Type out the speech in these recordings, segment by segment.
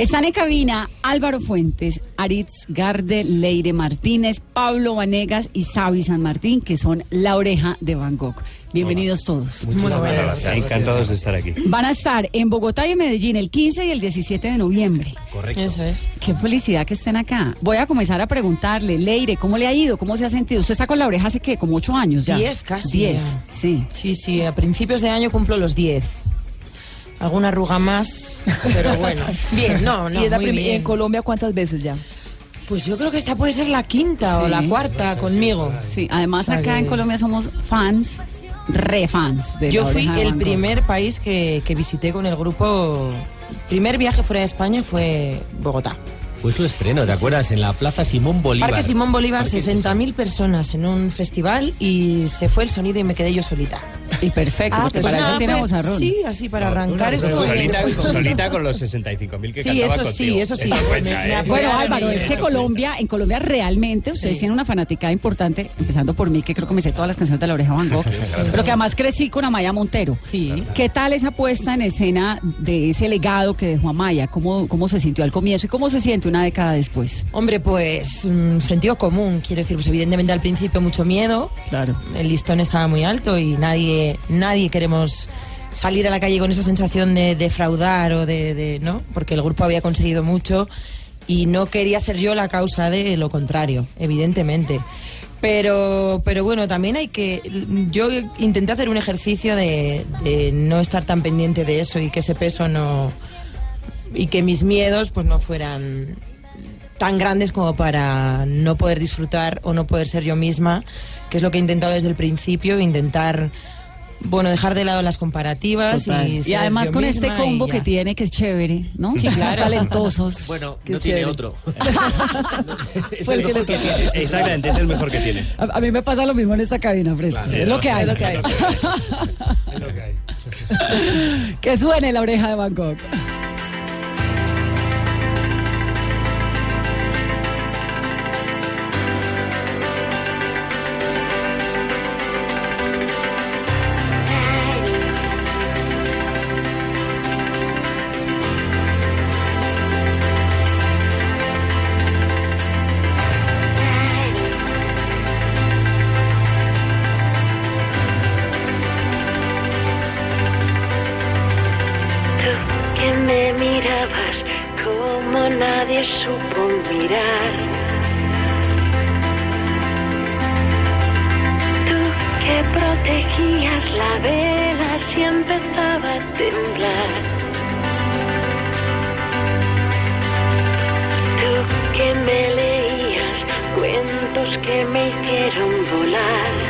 Están en cabina Álvaro Fuentes, Aritz Garde, Leire Martínez, Pablo Vanegas y Xavi San Martín, que son la oreja de Van Gogh. Bienvenidos todos. Encantados de estar aquí. Van a estar en Bogotá y en Medellín el 15 y el 17 de noviembre. Correcto. Eso es. Qué felicidad que estén acá. Voy a comenzar a preguntarle, Leire, ¿cómo le ha ido? ¿Cómo se ha sentido? Usted está con la oreja hace qué, como ocho años ya. Diez casi Diez, ya. sí. Sí, sí, a principios de año cumplo los 10. Alguna arruga más, pero bueno. Bien, no, no, ¿Y muy bien. en Colombia cuántas veces ya? Pues yo creo que esta puede ser la quinta o Sí. la cuarta conmigo. Sí, además acá en Colombia somos fans, re fans de Yo fui el primer país que, que visité con el grupo. Primer viaje fuera de España fue Bogotá. Fue su estreno, ¿te acuerdas? En la Plaza Simón Bolívar. Parque Simón Bolívar, Parque 60.000 personas en un festival y se fue el sonido y me quedé yo solita. Y perfecto, Ah, porque pues para eso tiene fue- vozarrón. Sí, así para arrancar Pues esto. solita, solita con los 65.000 que Sí, cantaba eso sí, eso sí. cuenta, Me- ¿eh? Bueno, Álvaro, es que Colombia, en Colombia realmente ustedes Sí. tienen una fanaticada importante, empezando por mí, que creo que me sé todas las canciones de la oreja Van Gogh, pero que además crecí con Amaya Montero. Sí. ¿Qué tal esa puesta en escena de ese legado que dejó Amaya? ¿Cómo, cómo se sintió al comienzo y cómo se siente una década después? Hombre, pues mm, sentido común, quiero decir, pues evidentemente al principio mucho miedo, Claro. el listón estaba muy alto y nadie, nadie queremos salir a la calle con esa sensación de defraudar o de, ¿no? Porque el grupo había conseguido mucho y no quería ser yo la causa de lo contrario, evidentemente. Pero, pero bueno, también hay que. Yo intenté hacer un ejercicio de, de no estar tan pendiente de eso y que ese peso no. y que mis miedos pues no fueran tan grandes como para no poder disfrutar o no poder ser yo misma, que es lo que he intentado desde el principio, intentar, bueno, dejar de lado las comparativas y, además con este combo que tiene, que es chévere, ¿no? Sí, claro. talentosos. Bueno, no tiene chévere. otro. es Fue el el que mejor le que tiene. Exactamente, es el mejor que tiene. A, a mí me pasa lo mismo en esta cabina, Fresco. Claro. es lo que hay. Es lo que hay. que suene la oreja de Van nadie supo mirar. Tú que protegías la vela si empezaba a temblar. Tú que me leías cuentos que me hicieron volar.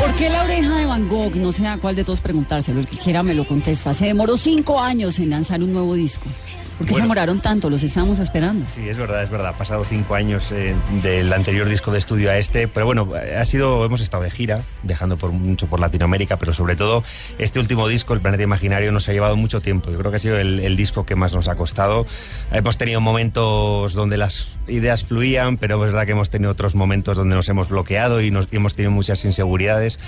¿Por qué la oreja de Van Gogh? No sé a cuál de todos preguntárselo. El que quiera me lo contesta. Se demoró cinco años en lanzar un nuevo disco. ¿Por qué se Bueno. demoraron tanto? Los estábamos esperando. Sí, es verdad, es verdad. Ha pasado cinco años eh, del anterior disco de estudio a este, pero bueno, ha sido, hemos estado de gira, dejando por mucho por Latinoamérica, pero sobre todo este último disco, El Planeta Imaginario, nos ha llevado mucho tiempo. Yo creo que ha sido el, el disco que más nos ha costado. Hemos tenido momentos donde las ideas fluían, pero es verdad que hemos tenido otros momentos donde nos hemos bloqueado y, nos, y hemos tenido muchas inseguridades.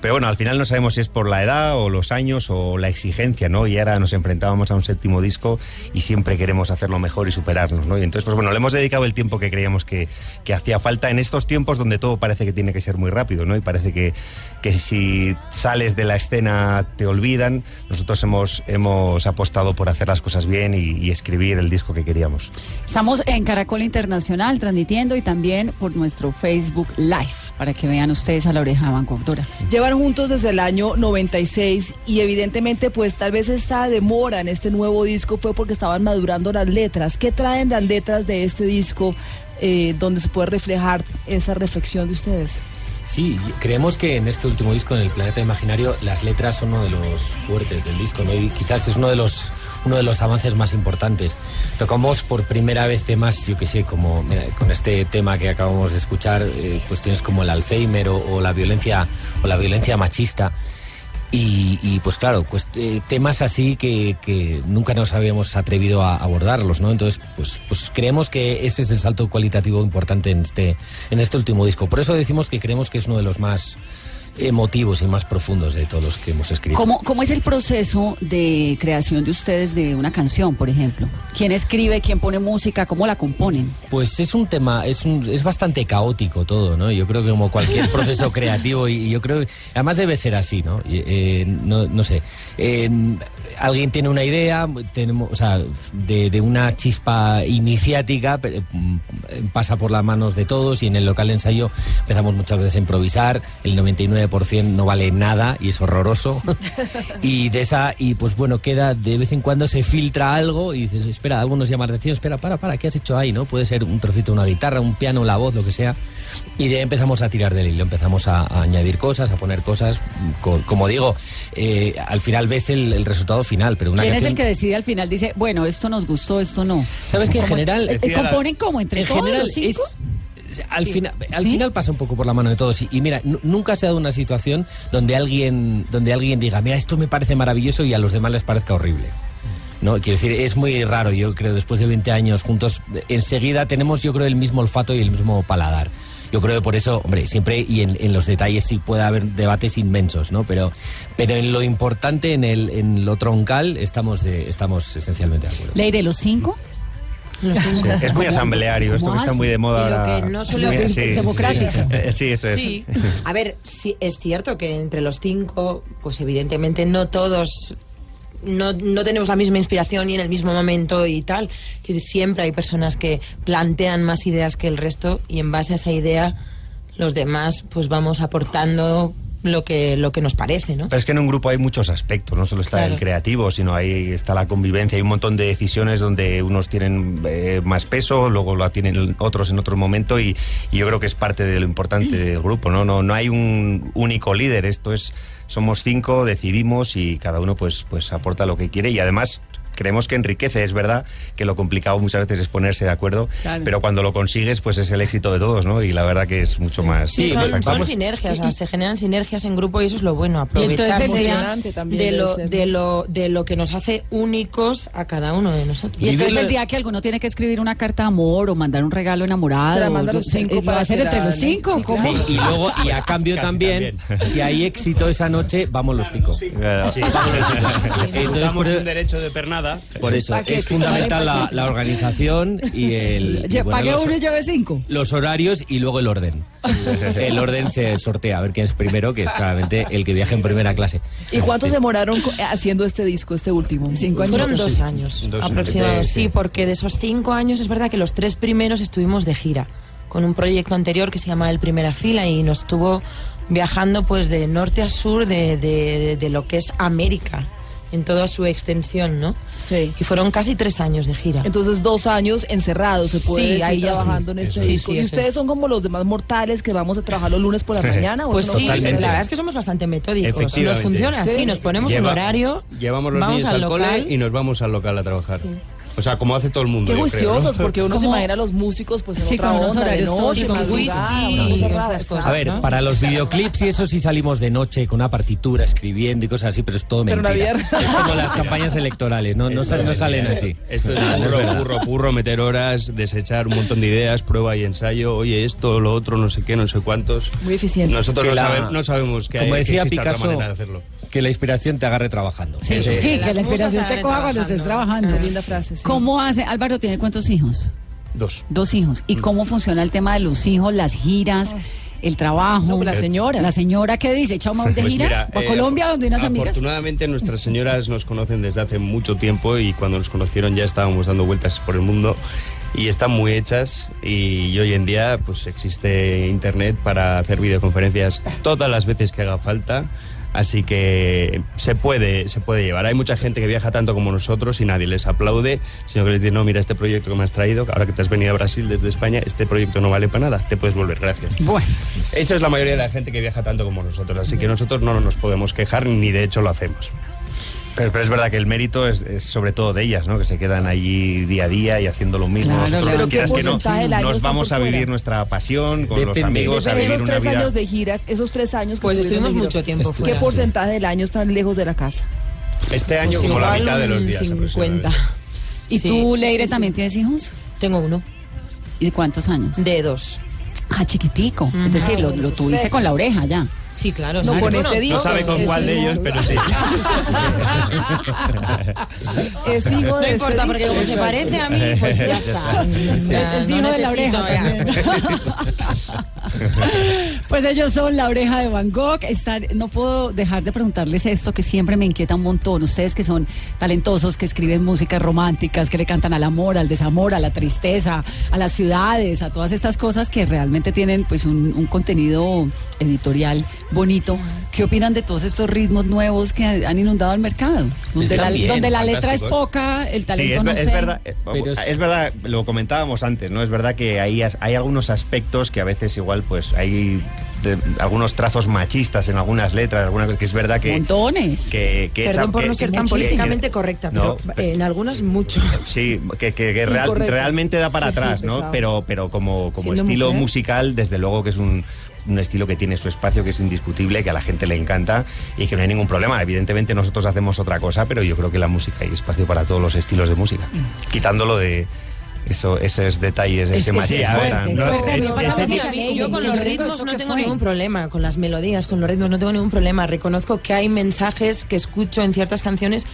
Pero bueno, al final no sabemos si es por la edad o los años o la exigencia, ¿no? Y ahora nos enfrentábamos a un séptimo disco y siempre queremos hacerlo mejor y superarnos, ¿no? Y entonces, pues bueno, le hemos dedicado el tiempo que creíamos que, que hacía falta en estos tiempos donde todo parece que tiene que ser muy rápido, ¿no? Y parece que, que si sales de la escena te olvidan. Nosotros hemos, hemos apostado por hacer las cosas bien y escribir el disco que queríamos. Estamos en Caracol Internacional transmitiendo y también por nuestro Facebook Live. Para que vean ustedes a la oreja de Van Gogh, Dora. Llevan juntos desde el año 96 y evidentemente pues tal vez esta demora en este nuevo disco fue porque estaban madurando las letras. ¿Qué traen las letras de este disco eh, donde se puede reflejar esa reflexión de ustedes? Sí, creemos que en este último disco, en El Planeta Imaginario, las letras son uno de los fuertes del disco, ¿no? Y quizás es uno de los uno de los avances más importantes. Tocamos por primera vez temas, yo que sé, como mira, con este tema que acabamos de escuchar, eh, cuestiones como el Alzheimer o, o la violencia o la violencia machista. Y, y, pues claro, pues, eh, temas así que, que, nunca nos habíamos atrevido a abordarlos, ¿no? Entonces, pues, pues creemos que ese es el salto cualitativo importante en este, en este último disco. Por eso decimos que creemos que es uno de los más emotivos y más profundos de todos los que hemos escrito. ¿Cómo, ¿Cómo es el proceso de creación de ustedes de una canción, por ejemplo? ¿Quién escribe, quién pone música, cómo la componen? Pues es un tema, es, un, es bastante caótico todo, ¿no? Yo creo que como cualquier proceso creativo, y, yo creo además debe ser así, ¿no? Eh, no, no, sé. Eh, alguien tiene una idea, tenemos, o sea, de, de una chispa iniciática, pasa por las manos de todos y en el local de ensayo empezamos muchas veces a improvisar, el 99% no vale nada y es horroroso. y de esa, y pues bueno, queda, de vez en cuando se filtra algo y dices, espera, algo nos llama la atención, espera, para, para, ¿qué has hecho ahí? ¿No? Puede ser un trocito de una guitarra, un piano, la voz, lo que sea. Y de ahí empezamos a tirar del hilo, empezamos a, a añadir cosas, a poner cosas. Con, como digo, eh, al final ves el, el resultado final, pero una ¿Quién canción... es el que decide al final? Dice, bueno, esto nos gustó, esto no. ¿Sabes que en general... Eh, ¿Componen como entre en todos general los cinco? es al, Sí. final, al ¿Sí? final pasa un poco por la mano de todos. Y, y mira, nu- nunca se ha dado una situación donde alguien, donde alguien diga, mira, esto me parece maravilloso y a los demás les parezca horrible. No, quiero decir, es muy raro, yo creo, después de 20 años juntos, enseguida tenemos, yo creo, el mismo olfato y el mismo paladar. Yo creo que por eso, hombre, siempre y en, en los detalles sí puede haber debates inmensos, ¿no? Pero, pero en lo importante, en, el, en lo troncal, estamos, de, estamos esencialmente de acuerdo. Leire, ¿los cinco? Los cinco. Es muy asambleario, esto ¿Cómo que está muy de moda. Pero ahora. que no suele Muy- ocurrir democrática. Sí, sí, eso es. Sí. A ver, sí, es cierto que entre los cinco, pues evidentemente no todos. No, no tenemos la misma inspiración y en el mismo momento y tal. Que siempre hay personas que plantean más ideas que el resto y en base a esa idea los demás pues vamos aportando lo que, lo que nos parece, ¿no? Pero es que en un grupo hay muchos aspectos, no solo está Claro. el creativo, sino ahí está la convivencia, hay un montón de decisiones donde unos tienen eh, más peso, luego lo tienen otros en otro momento y, y yo creo que es parte de lo importante del grupo, ¿no? No, no hay un único líder, esto es, somos cinco, decidimos y cada uno pues, pues aporta lo que quiere y además creemos que enriquece, es verdad que lo complicado muchas veces es ponerse de acuerdo, Claro. pero cuando lo consigues pues es el éxito de todos, ¿no? Y la verdad que es mucho más... Sí, son, sinergias, o sea, se generan sinergias en grupo y eso es lo bueno, aprovechar de lo, de, lo, de lo que nos hace únicos a cada uno de nosotros. Y entonces el día que alguno tiene que escribir una carta de amor o mandar un regalo enamorado, Se la manda los cinco ¿lo va para a entre los cinco? Sí, ¿Cómo? Sí, y luego, y a cambio también, si hay éxito esa noche, vamos los cinco. Claro. Entonces, Damos por, un derecho de pernada. Por eso es fundamental la, organización y el. y bueno, Pague uno y lleve cinco. los horarios y luego el orden. El orden se sortea, a ver quién es primero, que es claramente el que viaja en primera clase. ¿Y cuántos demoraron co- haciendo este disco, este último? Cinco años. Fueron dos años Dos aproximadamente, sí, sí, sí. porque de esos cinco años es verdad que los tres primeros estuvimos de gira con un proyecto anterior que se llama El Primera Fila y nos estuvo viajando pues de norte a sur de, de- de lo que es América en toda su extensión, ¿no? Sí. Y fueron casi tres años de gira. Entonces, dos años encerrados, se puede Sí, decir, ahí trabajando sí. en este Sí, disco. sí, ¿Y ustedes es. son como los demás mortales que vamos a trabajar los lunes por la mañana? ¿o Pues sí, la verdad es que somos bastante metódicos. Nos funciona así, Sí. nos ponemos un Lleva- horario, Llevamos los vamos niños al al, local. cole y nos vamos al local a trabajar. O sea, como hace todo el mundo. Qué yo creo, ¿no? juiciosos, porque uno se ¿Cómo? imagina a los músicos pues en Sí, otra con unos onda, de horarios todos con whisky esas cosas. A ver, ¿no? para los videoclips y eso sí salimos de noche con una partitura escribiendo y cosas así, pero es todo Pero mentira. vida- Es como las campañas electorales, no, no, sal- no salen así. Esto es no verdad. purro, purro, meter horas, desechar un montón de ideas, prueba y ensayo. Oye, esto, lo otro, no sé qué, no sé cuántos. Muy eficiente. Nosotros Que no, la- sabe- no sabemos que, Como hay, que decía otra Picasso, manera de hacerlo. que la inspiración te agarre trabajando. Sí, sí, es. que la inspiración te salen coja cuando estés trabajando. linda frase, sí. ¿Cómo hace? Álvaro tiene cuántos hijos? Dos. Dos hijos. ¿Y cómo funciona el tema de los hijos, las giras, el trabajo? No, la señora. La señora, ¿qué dice? Chao, me voy de Pues gira mira, ¿O a eh, Colombia, donde unas amigas. Afortunadamente nuestras señoras nos conocen desde hace mucho tiempo y cuando nos conocieron ya estábamos dando vueltas por el mundo y están muy hechas y hoy en día pues existe internet para hacer videoconferencias todas las veces que haga falta. Así que se puede, se puede llevar. Hay mucha gente que viaja tanto como nosotros y nadie les aplaude, sino que les dice, no, mira este proyecto que me has traído, ahora que te has venido a Brasil desde España, este proyecto no vale para nada, te puedes volver, gracias. Bueno, Eso es la mayoría de la gente que viaja tanto como nosotros, así que nosotros no nos podemos quejar ni de hecho lo hacemos. Pero, pero es verdad que el mérito es, es sobre todo de ellas, ¿no? Que se quedan allí día a día y haciendo lo mismo. Claro, Nosotros, claro. quieras ¿Qué que no, nos vamos a vivir nuestra pasión con los Depende. amigos, a vivir esos una tres vida... años de gira, esos tres años que Pues estuvimos mucho tiempo ¿Qué fuera. porcentaje del año están lejos de la casa? Este año Pues como la mitad de los un días. 50. aproximadamente. ¿y Sí. tú, Leire, también tienes hijos? Tengo uno, ¿Y de cuántos años? de dos. Ah, chiquitico. Es decir, lo, lo tuviste con la oreja ya. Sí, claro. No, sí. con este disco. No sabe con es cuál de ellos, pero sí. Es hijo No de importa, este porque disco. como se parece a mí, pues ya está. Ya, Es no hijo de la oreja también. Pues ellos son la oreja de Van Gogh. Están, no puedo dejar de preguntarles esto que siempre me inquieta un montón. Ustedes que son talentosos, que escriben músicas románticas, que le cantan al amor, al desamor, a la tristeza, a las ciudades, a todas estas cosas que realmente tienen pues un, un contenido editorial bonito. ¿Qué opinan de todos estos ritmos nuevos que han inundado el mercado? Donde, la, bien, donde la letra es poca, el Sí, talento es, no es sé. verdad, eh, Pero es- es verdad, lo comentábamos antes, ¿no? Es verdad que hay, hay algunos aspectos que a veces igual pues hay de- algunos trazos machistas en algunas letras, algunas cosas que es verdad que... Montones. que, que Perdón echa- por que- no ser tan políticamente correcta, No, pero pe- en algunas mucho. Sí, que, que- que real- Incorrecto. realmente da para Sí, sí, atrás, ¿no? Pero, pero como, como Siendo estilo mujer. musical, desde luego que es un, un estilo que tiene su espacio, que es indiscutible, que a la gente le encanta y que no hay ningún problema. Evidentemente nosotros hacemos otra cosa, pero yo creo que la música hay espacio para todos los estilos de música, quitándolo de eso, esos detalles, Es- ese yo con los ritmos ¿esto no tengo ningún problema, con las melodías, con los ritmos no tengo ningún problema. Reconozco que hay mensajes que escucho en ciertas canciones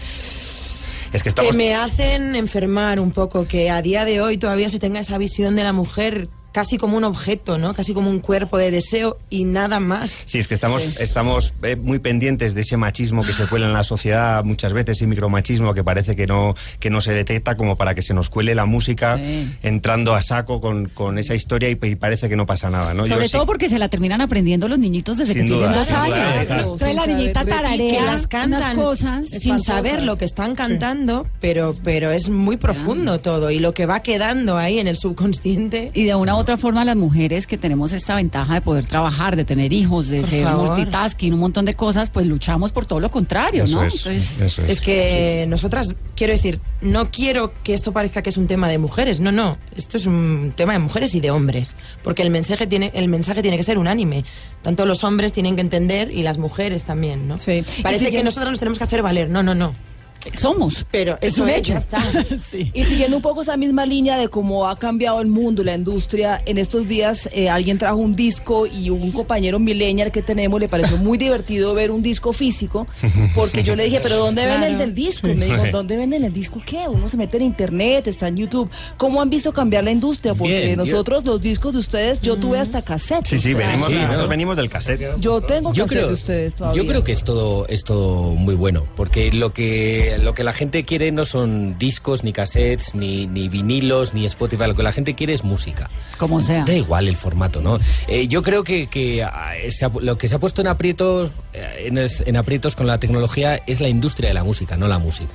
es que estamos que me hacen enfermar un poco, que a día de hoy todavía se tenga esa visión de la mujer casi como un objeto, ¿no? Casi como un cuerpo de deseo y nada más. Sí, es que estamos, estamos eh, muy pendientes de ese machismo que se cuela en la sociedad muchas veces, ese micromachismo que parece que no, que no se detecta como para que se nos cuele la música Sí. entrando a saco con, con esa historia y, y parece que no pasa nada, ¿no? Yo Sobre sí- todo porque se la terminan aprendiendo los niñitos desde Sin que duda, tienen dos años. Entonces la niñita tararea que las unas cantan cosas. sin espantosas. saber lo que están cantando, pero, pero es muy profundo todo y lo que va quedando ahí en el subconsciente. Y de una otra forma las mujeres que tenemos esta ventaja de poder trabajar, de tener hijos, de Por ser favor. multitasking, un montón de cosas, pues luchamos por todo lo contrario, Eso ¿no? es, Entonces, eso es. Es que nosotras, quiero decir, no quiero que esto parezca que es un tema de mujeres, no, no, esto es un tema de mujeres y de hombres, porque el mensaje tiene, el mensaje tiene que ser unánime, tanto los hombres tienen que entender y las mujeres también, ¿no? Sí. Parece que nosotros nos tenemos que hacer valer, no, no, no. Somos. Pero es eso un hecho. ya está. Sí. Y siguiendo un poco esa misma línea de cómo ha cambiado el mundo, la industria, en estos días eh, alguien trajo un disco y un compañero millennial que tenemos le pareció muy divertido ver un disco físico, porque yo le dije, pero ¿dónde el Claro. del disco? Y me dijo, ¿dónde venden el disco qué? Uno se mete en internet, está en YouTube. ¿Cómo han visto cambiar la industria? Porque Bien, yo- nosotros, los discos de ustedes, yo tuve hasta cassette. Sí, sí, venimos, Sí, nosotros ¿no? venimos del cassette. Yo tengo yo cassette creo, de ustedes todavía. yo creo que es todo, es todo muy bueno, porque lo que, lo que la gente quiere no son discos, ni cassettes, ni, ni vinilos, ni Spotify, lo que la gente quiere es música. Como sea. Da igual el formato, ¿no? Eh, yo creo que, que, ah, se lo que se ha puesto en aprietos, eh, en, es- en aprietos con la tecnología es la industria de la música, no la música.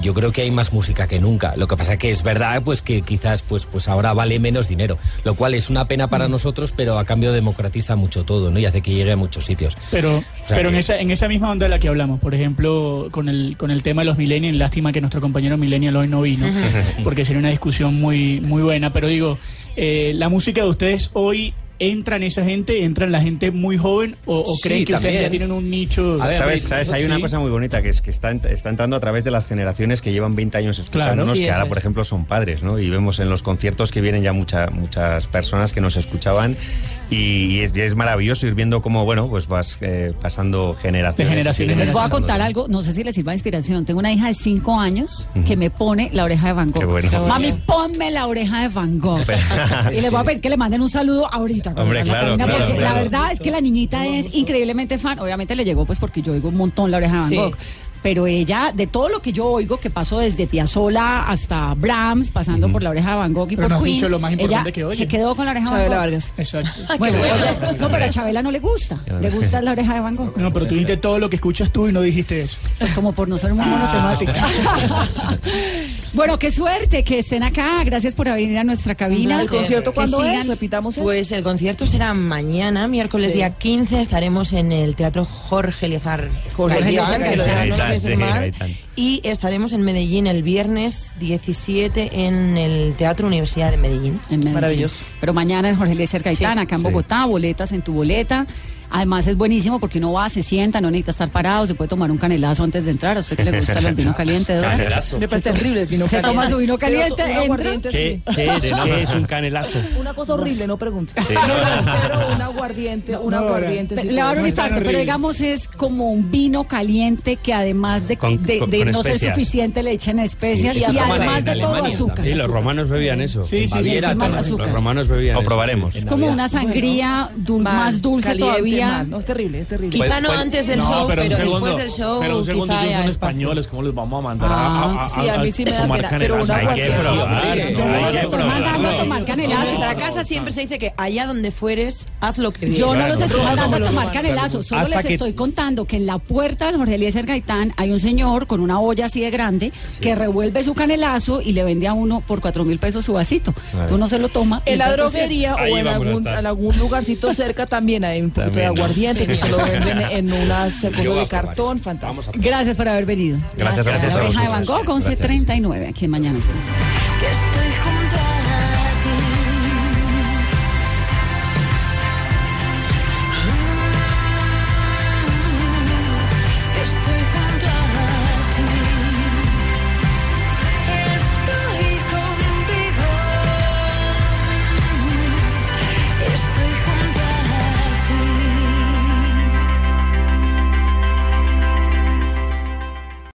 Yo creo que hay más música que nunca. Lo que pasa que es verdad, pues que quizás, pues, pues ahora vale menos dinero, lo cual es una pena Mm. para nosotros, pero a cambio democratiza mucho todo, ¿no? Y hace que llegue a muchos sitios. Pero, sea pero en, esa, en esa misma onda de la que hablamos, por ejemplo, con el, con el tema de los millennials, lástima que nuestro compañero millennial hoy no vino, porque sería una discusión muy, muy buena, pero digo, eh, la música de ustedes hoy entra en esa gente, entra en la gente muy joven o, o Sí, creen que ustedes también. ya tienen un nicho. A ver, ¿Sabes? ¿Sabes? Hay una sí. cosa muy bonita que es que está, está entrando a través de las generaciones que llevan 20 años escuchándonos, Claro, sí, que ahora, eso por es. ejemplo, son padres, ¿no? Y vemos en los conciertos que vienen ya mucha- muchas personas que nos escuchaban y, es, es maravilloso ir viendo cómo, bueno, pues vas eh, pasando generaciones. De generación en y Les voy a contar algo, no sé si les sirva de inspiración. Tengo una hija de 5 años que me pone la oreja de Van Gogh. Qué bueno. Qué Mami, ponme la oreja de Van Gogh. y les voy a pedir que le manden un saludo ahorita. Hombre, claro, Karina, claro, porque la verdad es que la niñita es increíblemente fan. Obviamente le llegó pues porque yo oigo un montón la oreja de Van Sí. Gogh. pero ella, de todo lo que yo oigo, que pasó desde Piazzolla hasta Brahms, pasando por la oreja de Van Gogh y Pero por no Queen, dicho lo más importante ella que oye. se quedó con la oreja de Van Chabela Gogh. Vargas. Exacto. Bueno, oye, no, pero a Chabela no le gusta. Le gusta la oreja de Van Gogh. No, pero tú dijiste todo lo que escuchas tú y no dijiste eso. Pues como por no ser muy monotemática. bueno, qué suerte que estén acá. Gracias por venir a nuestra cabina. ¿El concierto cuándo es? Repitamos eso. Pues el concierto será mañana, miércoles Sí. día 15, estaremos en el Teatro Jorge Liazar Jorge que lo. Y estaremos en Medellín el viernes 17 en el Teatro Universidad de Medellín. En Medellín. Maravilloso. Pero mañana en Jorge Eliezer Gaitán, Sí. acá en Sí. Bogotá, boletas en tu boleta. Además es buenísimo porque uno va, se sienta, no necesita estar parado, se puede tomar un canelazo antes de entrar. A usted que le gusta el vino caliente, ¿verdad? Canelazo. Me parece terrible el vino Se caliente. toma su vino Pero caliente, un entra. aguardiente, ¿Qué, sí. qué es, qué es un canelazo? Una cosa horrible, no pregunte. Pero un aguardiente, un No, aguardiente. sí Le va a infarto, pero digamos es como un vino caliente que además de, Con- de- con- de con no ser suficiente le echan especias Sí, y además en de todo Alemania azúcar. Sí, los romanos bebían eso. Sí, sí, Baviera. Los romanos bebían Lo eso. probaremos. Es como una sangría más dulce caliente, mal. No, es terrible, es terrible. Quizá no antes del show, pero, después del show pero un segundo, quizá ellos son españoles, ¿cómo les vamos a mandar a- Ah, a, a, sí, a mí sí me da pena, pero una Hay que probar. Tomar En canelazo. nuestra casa siempre se dice que allá donde fueres, haz lo que Yo no los estoy mandando a tomar canelazo, solo les estoy contando que en la puerta del Jorge Eliezer Gaitán hay un señor con una olla así de grande que revuelve su canelazo y le vende a uno por cuatro mil pesos su vasito. Tú no se lo toma. En la droguería o en algún, en lugarcito cerca también hay un de aguardiente que se lo venden en unas cosas de cartón, fantástico. Gracias por haber venido. Gracias, gracias La a oreja de. Van Gogh, 11.39, aquí en Mañana. que estoy junto